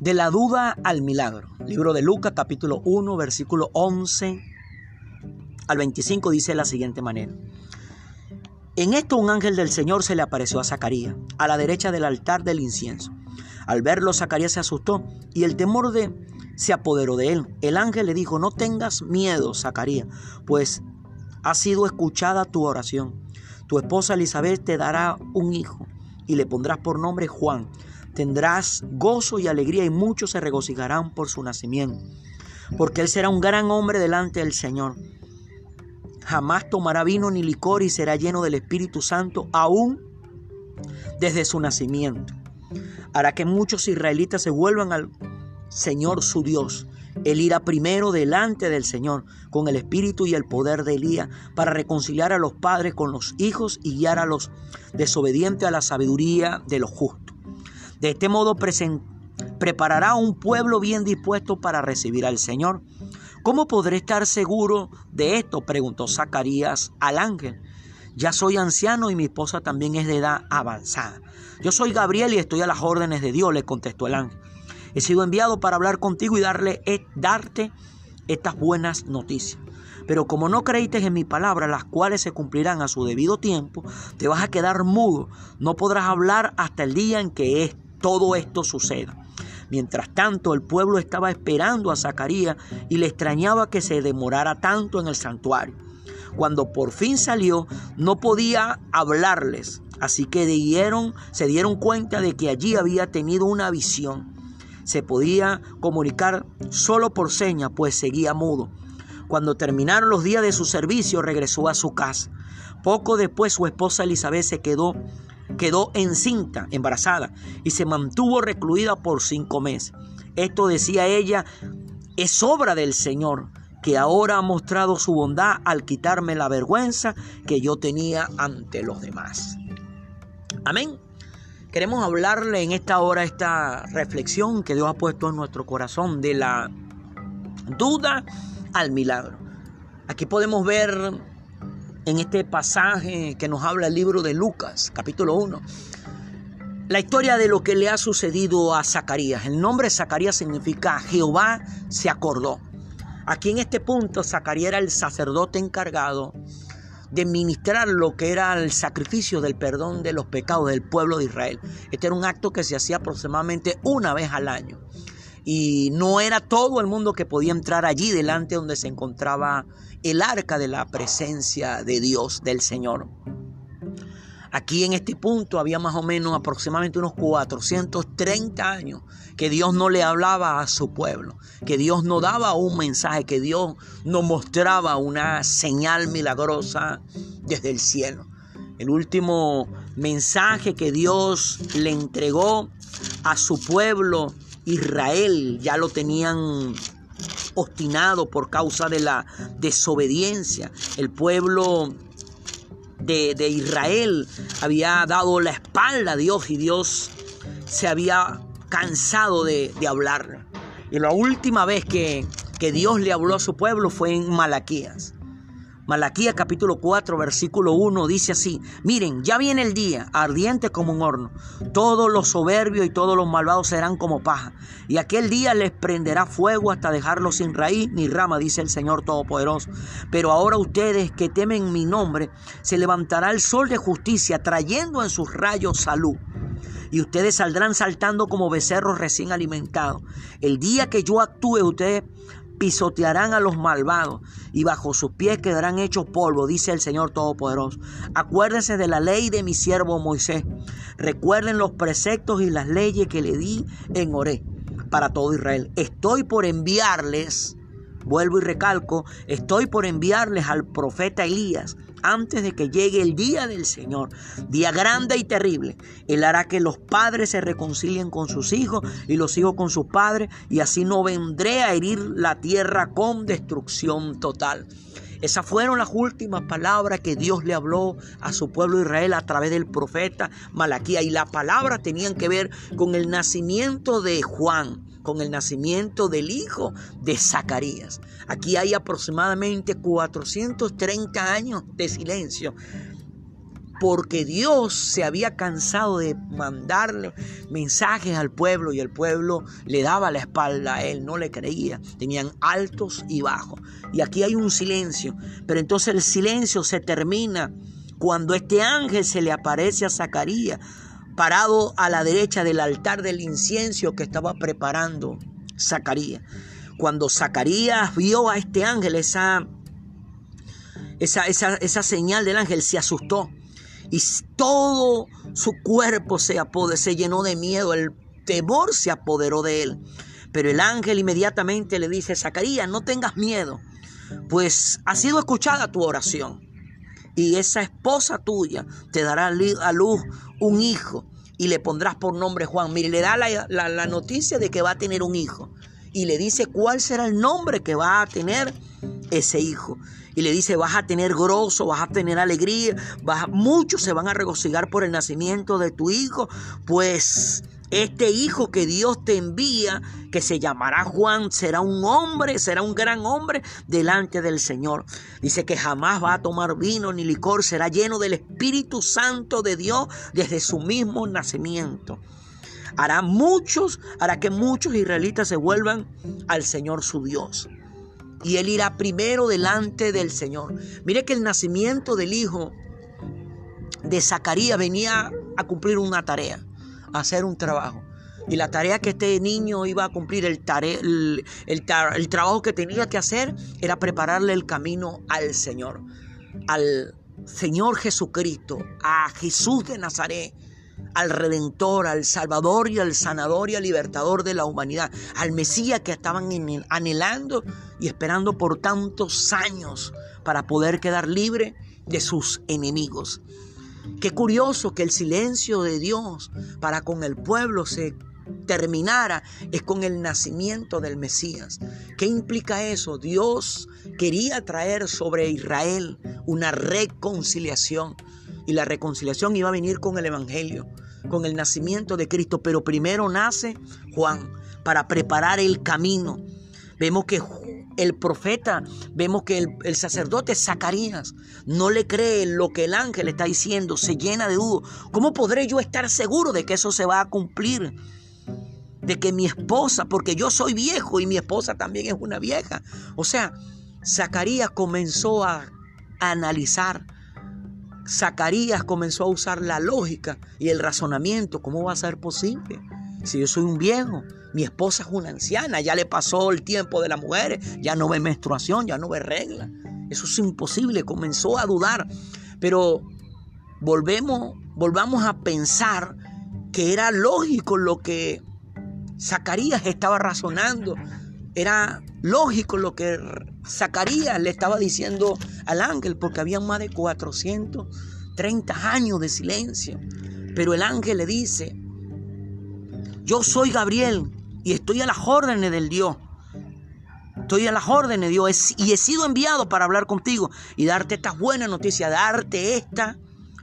De la duda al milagro. Libro de Lucas capítulo 1 versículo 11 al 25 dice de la siguiente manera. En esto un ángel del Señor se le apareció a Zacarías, a la derecha del altar del incienso. Al verlo, Zacarías se asustó y el temor de se apoderó de él. El ángel le dijo, no tengas miedo, Zacarías, pues ha sido escuchada tu oración. Tu esposa Elizabeth te dará un hijo y le pondrás por nombre Juan. Tendrás gozo y alegría y muchos se regocijarán por su nacimiento, porque él será un gran hombre delante del Señor. Jamás tomará vino ni licor y será lleno del Espíritu Santo aún desde su nacimiento. Hará que muchos israelitas se vuelvan al Señor su Dios. Él irá primero delante del Señor con el espíritu y el poder de Elías para reconciliar a los padres con los hijos y guiar a los desobedientes a la sabiduría de los justos. De este modo preparará un pueblo bien dispuesto para recibir al Señor. ¿Cómo podré estar seguro de esto? preguntó Zacarías al ángel. Ya soy anciano y mi esposa también es de edad avanzada. Yo soy Gabriel y estoy a las órdenes de Dios, le contestó el ángel. He sido enviado para hablar contigo y darle, eh, darte estas buenas noticias. Pero como no creíste en mi palabra, las cuales se cumplirán a su debido tiempo, te vas a quedar mudo. No podrás hablar hasta el día en que todo esto suceda. Mientras tanto, el pueblo estaba esperando a Zacarías y le extrañaba que se demorara tanto en el santuario. Cuando por fin salió, no podía hablarles, así que se dieron cuenta de que allí había tenido una visión se podía comunicar solo por seña, pues seguía mudo. Cuando terminaron los días de su servicio, regresó a su casa. Poco después su esposa Elizabeth se quedó, quedó encinta, embarazada, y se mantuvo recluida por cinco meses. Esto decía ella, es obra del Señor, que ahora ha mostrado su bondad al quitarme la vergüenza que yo tenía ante los demás. Amén. Queremos hablarle en esta hora esta reflexión que Dios ha puesto en nuestro corazón de la duda al milagro. Aquí podemos ver en este pasaje que nos habla el libro de Lucas, capítulo 1, la historia de lo que le ha sucedido a Zacarías. El nombre Zacarías significa Jehová se acordó. Aquí en este punto Zacarías era el sacerdote encargado de ministrar lo que era el sacrificio del perdón de los pecados del pueblo de Israel. Este era un acto que se hacía aproximadamente una vez al año. Y no era todo el mundo que podía entrar allí delante donde se encontraba el arca de la presencia de Dios, del Señor. Aquí en este punto había más o menos aproximadamente unos 430 años que Dios no le hablaba a su pueblo, que Dios no daba un mensaje, que Dios no mostraba una señal milagrosa desde el cielo. El último mensaje que Dios le entregó a su pueblo Israel ya lo tenían obstinado por causa de la desobediencia. El pueblo de, Israel había dado la espalda a Dios y Dios se había cansado de, hablar. Y la última vez que, que Dios le habló a su pueblo fue en Malaquías. Malaquías capítulo 4 versículo 1 dice así, miren, ya viene el día, ardiente como un horno, todos los soberbios y todos los malvados serán como paja, y aquel día les prenderá fuego hasta dejarlos sin raíz ni rama, dice el Señor Todopoderoso. Pero ahora ustedes que temen mi nombre, se levantará el sol de justicia trayendo en sus rayos salud y ustedes saldrán saltando como becerros recién alimentados. El día que yo actúe, ustedes pisotearán a los malvados y bajo sus pies quedarán hechos polvo, dice el Señor Todopoderoso. Acuérdense de la ley de mi siervo Moisés. Recuerden los preceptos y las leyes que le di en Oré para todo Israel. Estoy por enviarles, vuelvo y recalco, estoy por enviarles al profeta Elías antes de que llegue el día del Señor, día grande y terrible. Él hará que los padres se reconcilien con sus hijos y los hijos con sus padres, y así no vendré a herir la tierra con destrucción total. Esas fueron las últimas palabras que Dios le habló a su pueblo Israel a través del profeta Malaquía. Y las palabras tenían que ver con el nacimiento de Juan, con el nacimiento del hijo de Zacarías. Aquí hay aproximadamente 430 años de silencio porque Dios se había cansado de mandarle mensajes al pueblo y el pueblo le daba la espalda a él, no le creía. Tenían altos y bajos. Y aquí hay un silencio, pero entonces el silencio se termina cuando este ángel se le aparece a Zacarías parado a la derecha del altar del incienso que estaba preparando Zacarías. Cuando Zacarías vio a este ángel, esa, esa, esa, señal del ángel, se asustó y todo su cuerpo se, se llenó de miedo, el temor se apoderó de él. Pero el ángel inmediatamente le dice, Zacarías, no tengas miedo, pues ha sido escuchada tu oración. Y esa esposa tuya te dará a luz un hijo y le pondrás por nombre Juan. Mire, le da la, la noticia de que va a tener un hijo. Y le dice cuál será el nombre que va a tener ese hijo y le dice, vas a tener grosso, vas a tener alegría, vas muchos se van a regocijar por el nacimiento de tu hijo, pues este hijo que Dios te envía, que se llamará Juan, será un hombre, será un gran hombre delante del Señor. Dice que jamás va a tomar vino ni licor, será lleno del Espíritu Santo de Dios desde su mismo nacimiento. Hará muchos, hará que muchos israelitas se vuelvan al Señor su Dios y él irá primero delante del Señor. Mire que el nacimiento del hijo de Zacarías venía a cumplir una tarea, hacer un trabajo. Y la tarea que este niño iba a cumplir, el, el, trabajo que tenía que hacer era prepararle el camino al Señor, al Señor Jesucristo, a Jesús de Nazaret, al Redentor, al Salvador y al Sanador y al Libertador de la humanidad, al Mesías que estaban anhelando y esperando por tantos años para poder quedar libre de sus enemigos. Qué curioso que el silencio de Dios para con el pueblo se terminara es con el nacimiento del Mesías. ¿Qué implica eso? Dios quería traer sobre Israel una reconciliación y la reconciliación iba a venir con el Evangelio, con el nacimiento de Cristo, pero primero nace Juan para preparar el camino. Vemos que el profeta, vemos que el, sacerdote Zacarías no le cree lo que el ángel está diciendo, se llena de dudas. ¿Cómo podré yo estar seguro de que eso se va a cumplir? De que mi esposa, porque yo soy viejo y mi esposa también es una vieja. O sea, Zacarías comenzó a analizar Zacarías comenzó a usar la lógica y el razonamiento. ¿Cómo va a ser posible? Si yo soy un viejo, mi esposa es una anciana, ya le pasó el tiempo de las mujeres, ya no ve menstruación, ya no ve regla. Eso es imposible, comenzó a dudar. Pero volvemos, volvamos a pensar que era lógico lo que Zacarías estaba razonando. Era lógico lo que Zacarías le estaba diciendo al ángel, porque había más de 430 años de silencio. Pero el ángel le dice, yo soy Gabriel y estoy a las órdenes del Dios. Estoy a las órdenes de Dios y he sido enviado para hablar contigo y darte esta buena noticia, darte esta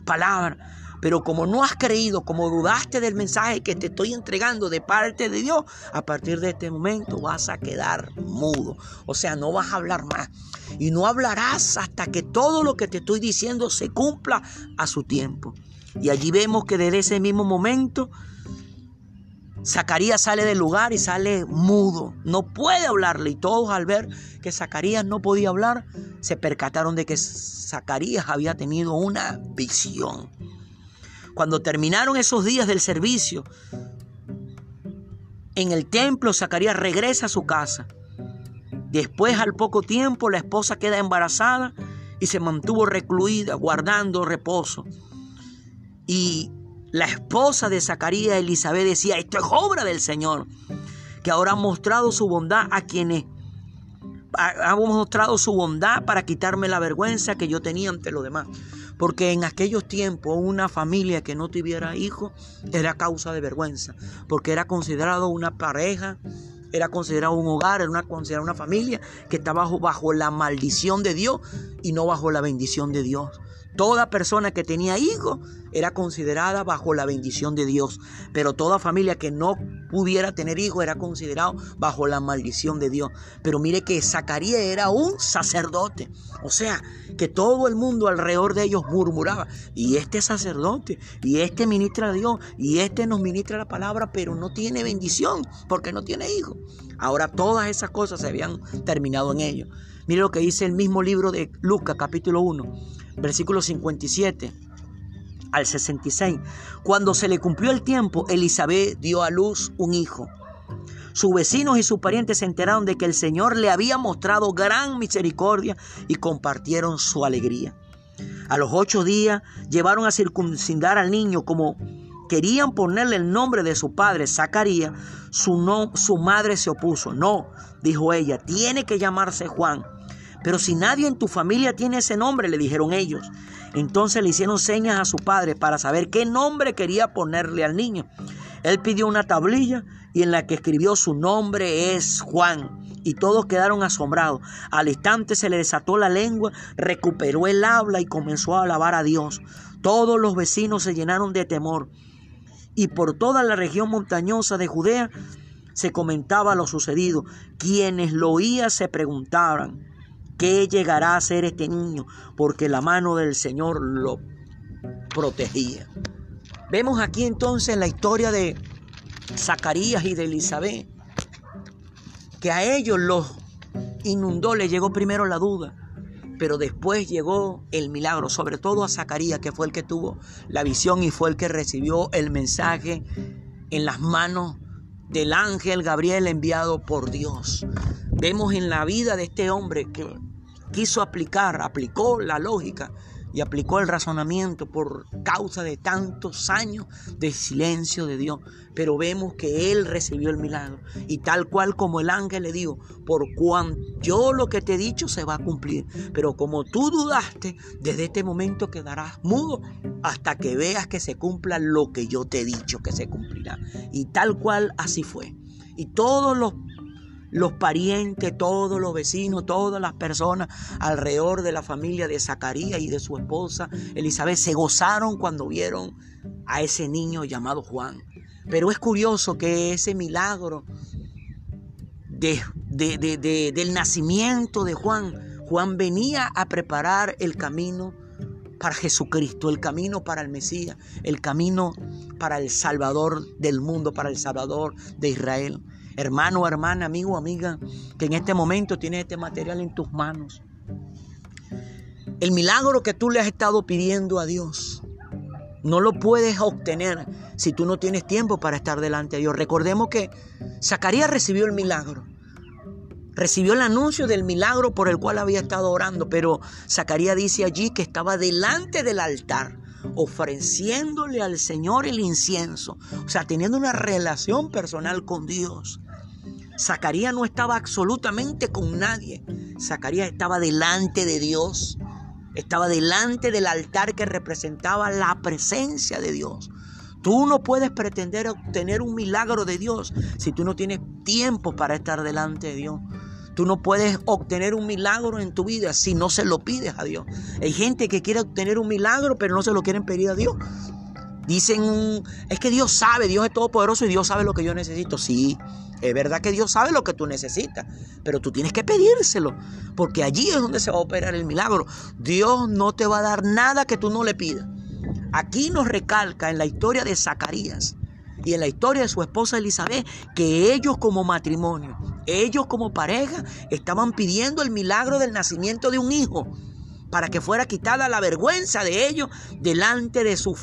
palabra. Pero como no has creído, como dudaste del mensaje que te estoy entregando de parte de Dios, a partir de este momento vas a quedar mudo. O sea, no vas a hablar más. Y no hablarás hasta que todo lo que te estoy diciendo se cumpla a su tiempo. Y allí vemos que desde ese mismo momento Zacarías sale del lugar y sale mudo, no puede hablarle. Y todos al ver que Zacarías no podía hablar, se percataron de que Zacarías había tenido una visión. Cuando terminaron esos días del servicio, en el templo Zacarías regresa a su casa. Después, al poco tiempo, la esposa queda embarazada y se mantuvo recluida, guardando reposo. Y la esposa de Zacarías, Elizabeth, decía, esto es obra del Señor, que ahora ha mostrado su bondad a quienes ha mostrado su bondad para quitarme la vergüenza que yo tenía ante los demás. Porque en aquellos tiempos una familia que no tuviera hijos era causa de vergüenza, porque era considerado una pareja era considerado un hogar, era una, una familia que estaba bajo, bajo la maldición de Dios y no bajo la bendición de Dios. Toda persona que tenía hijos era considerada bajo la bendición de Dios, pero toda familia que no pudiera tener hijos era considerado bajo la maldición de Dios. Pero mire que Zacarías era un sacerdote, o sea, que todo el mundo alrededor de ellos murmuraba, y este sacerdote, y este ministra a Dios, y este nos ministra la palabra, pero no tiene bendición porque no tiene hijos. Ahora todas esas cosas se habían terminado en ellos. Mire lo que dice el mismo libro de Lucas capítulo 1 versículo 57 al 66. Cuando se le cumplió el tiempo, Elizabeth dio a luz un hijo. Sus vecinos y sus parientes se enteraron de que el Señor le había mostrado gran misericordia y compartieron su alegría. A los ocho días llevaron a circuncidar al niño como querían ponerle el nombre de su padre, Zacarías. Su, no, su madre se opuso. No, dijo ella, tiene que llamarse Juan. Pero si nadie en tu familia tiene ese nombre, le dijeron ellos. Entonces le hicieron señas a su padre para saber qué nombre quería ponerle al niño. Él pidió una tablilla y en la que escribió su nombre es Juan. Y todos quedaron asombrados. Al instante se le desató la lengua, recuperó el habla y comenzó a alabar a Dios. Todos los vecinos se llenaron de temor. Y por toda la región montañosa de Judea se comentaba lo sucedido. Quienes lo oían se preguntaban, ¿Qué llegará a ser este niño? Porque la mano del Señor lo protegía. Vemos aquí entonces la historia de Zacarías y de Elizabeth, que a ellos los inundó, le llegó primero la duda, pero después llegó el milagro, sobre todo a Zacarías, que fue el que tuvo la visión y fue el que recibió el mensaje en las manos del ángel Gabriel enviado por Dios. Vemos en la vida de este hombre que quiso aplicar, aplicó la lógica y aplicó el razonamiento por causa de tantos años de silencio de Dios. Pero vemos que Él recibió el milagro. Y tal cual como el ángel le dijo, por cuanto yo lo que te he dicho se va a cumplir. Pero como tú dudaste, desde este momento quedarás mudo hasta que veas que se cumpla lo que yo te he dicho que se cumplirá. Y tal cual así fue. Y todos los los parientes, todos los vecinos, todas las personas alrededor de la familia de Zacarías y de su esposa Elizabeth se gozaron cuando vieron a ese niño llamado Juan. Pero es curioso que ese milagro de, del nacimiento de Juan, Juan venía a preparar el camino para Jesucristo, el camino para el Mesías, el camino para el Salvador del mundo, para el Salvador de Israel hermano, hermana, amigo, amiga, que en este momento tienes este material en tus manos. El milagro que tú le has estado pidiendo a Dios, no lo puedes obtener si tú no tienes tiempo para estar delante de Dios. Recordemos que Zacarías recibió el milagro. Recibió el anuncio del milagro por el cual había estado orando, pero Zacarías dice allí que estaba delante del altar ofreciéndole al Señor el incienso, o sea, teniendo una relación personal con Dios. Zacarías no estaba absolutamente con nadie. Zacarías estaba delante de Dios. Estaba delante del altar que representaba la presencia de Dios. Tú no puedes pretender obtener un milagro de Dios si tú no tienes tiempo para estar delante de Dios. Tú no puedes obtener un milagro en tu vida si no se lo pides a Dios. Hay gente que quiere obtener un milagro pero no se lo quieren pedir a Dios. Dicen, es que Dios sabe, Dios es todopoderoso y Dios sabe lo que yo necesito. Sí, es verdad que Dios sabe lo que tú necesitas, pero tú tienes que pedírselo, porque allí es donde se va a operar el milagro. Dios no te va a dar nada que tú no le pidas. Aquí nos recalca en la historia de Zacarías y en la historia de su esposa Elizabeth que ellos como matrimonio, ellos como pareja, estaban pidiendo el milagro del nacimiento de un hijo para que fuera quitada la vergüenza de ellos delante de su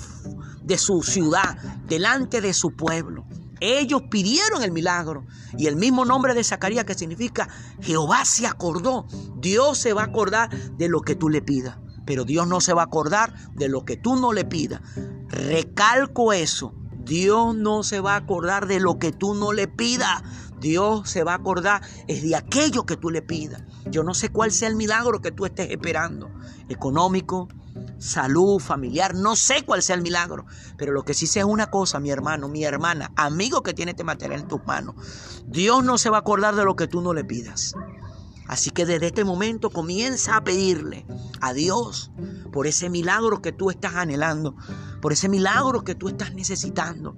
de su ciudad, delante de su pueblo. Ellos pidieron el milagro y el mismo nombre de Zacarías que significa Jehová se acordó. Dios se va a acordar de lo que tú le pidas, pero Dios no se va a acordar de lo que tú no le pidas. Recalco eso. Dios no se va a acordar de lo que tú no le pidas. Dios se va a acordar es de aquello que tú le pidas. Yo no sé cuál sea el milagro que tú estés esperando. Económico, salud familiar, no sé cuál sea el milagro, pero lo que sí sé es una cosa, mi hermano, mi hermana, amigo que tiene este material en tus manos, Dios no se va a acordar de lo que tú no le pidas. Así que desde este momento comienza a pedirle a Dios por ese milagro que tú estás anhelando, por ese milagro que tú estás necesitando.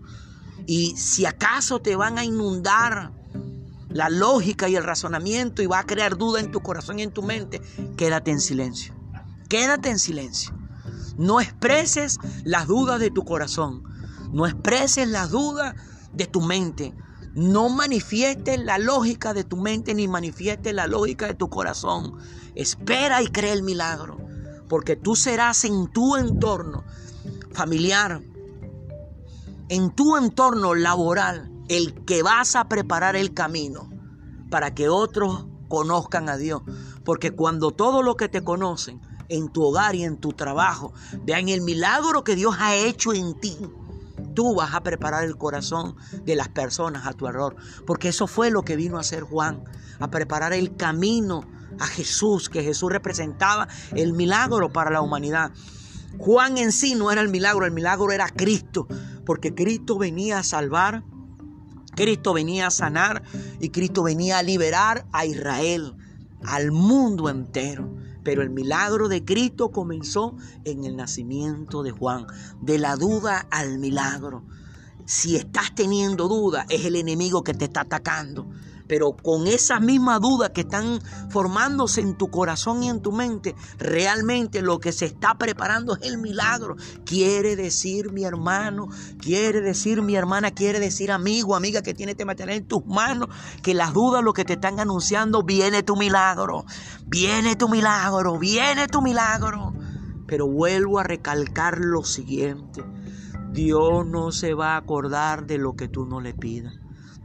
Y si acaso te van a inundar la lógica y el razonamiento y va a crear duda en tu corazón y en tu mente, quédate en silencio. Quédate en silencio. No expreses las dudas de tu corazón. No expreses las dudas de tu mente. No manifiestes la lógica de tu mente ni manifiestes la lógica de tu corazón. Espera y cree el milagro. Porque tú serás en tu entorno familiar, en tu entorno laboral, el que vas a preparar el camino para que otros conozcan a Dios. Porque cuando todo lo que te conocen en tu hogar y en tu trabajo vean el milagro que Dios ha hecho en ti, tú vas a preparar el corazón de las personas a tu error. Porque eso fue lo que vino a hacer Juan, a preparar el camino a Jesús, que Jesús representaba el milagro para la humanidad. Juan en sí no era el milagro, el milagro era Cristo, porque Cristo venía a salvar, Cristo venía a sanar y Cristo venía a liberar a Israel, al mundo entero. Pero el milagro de Cristo comenzó en el nacimiento de Juan, de la duda al milagro. Si estás teniendo duda, es el enemigo que te está atacando pero con esas mismas dudas que están formándose en tu corazón y en tu mente, realmente lo que se está preparando es el milagro. Quiere decir mi hermano, quiere decir mi hermana, quiere decir amigo, amiga que tiene este material en tus manos, que las dudas lo que te están anunciando, viene tu milagro, viene tu milagro, viene tu milagro. Pero vuelvo a recalcar lo siguiente. Dios no se va a acordar de lo que tú no le pidas.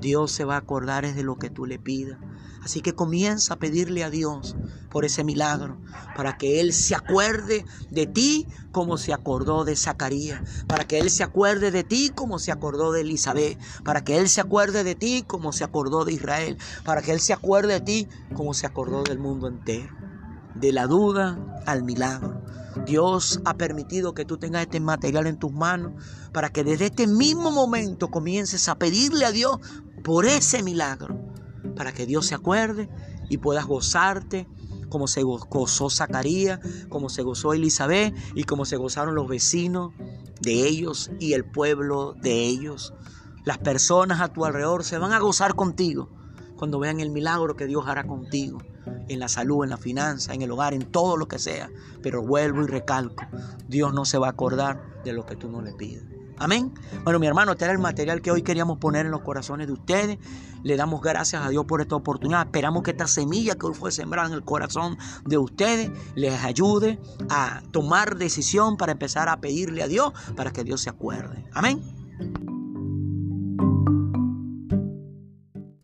Dios se va a acordar de lo que tú le pidas. Así que comienza a pedirle a Dios por ese milagro, para que Él se acuerde de ti como se acordó de Zacarías, para que Él se acuerde de ti como se acordó de Elizabeth, para que Él se acuerde de ti como se acordó de Israel, para que Él se acuerde de ti como se acordó del mundo entero. De la duda al milagro. Dios ha permitido que tú tengas este material en tus manos para que desde este mismo momento comiences a pedirle a Dios por ese milagro, para que Dios se acuerde y puedas gozarte como se gozó Zacarías, como se gozó Elizabeth y como se gozaron los vecinos de ellos y el pueblo de ellos. Las personas a tu alrededor se van a gozar contigo cuando vean el milagro que Dios hará contigo, en la salud, en la finanza, en el hogar, en todo lo que sea. Pero vuelvo y recalco, Dios no se va a acordar de lo que tú no le pides. Amén. Bueno, mi hermano, este era el material que hoy queríamos poner en los corazones de ustedes. Le damos gracias a Dios por esta oportunidad. Esperamos que esta semilla que hoy fue sembrada en el corazón de ustedes les ayude a tomar decisión para empezar a pedirle a Dios para que Dios se acuerde. Amén.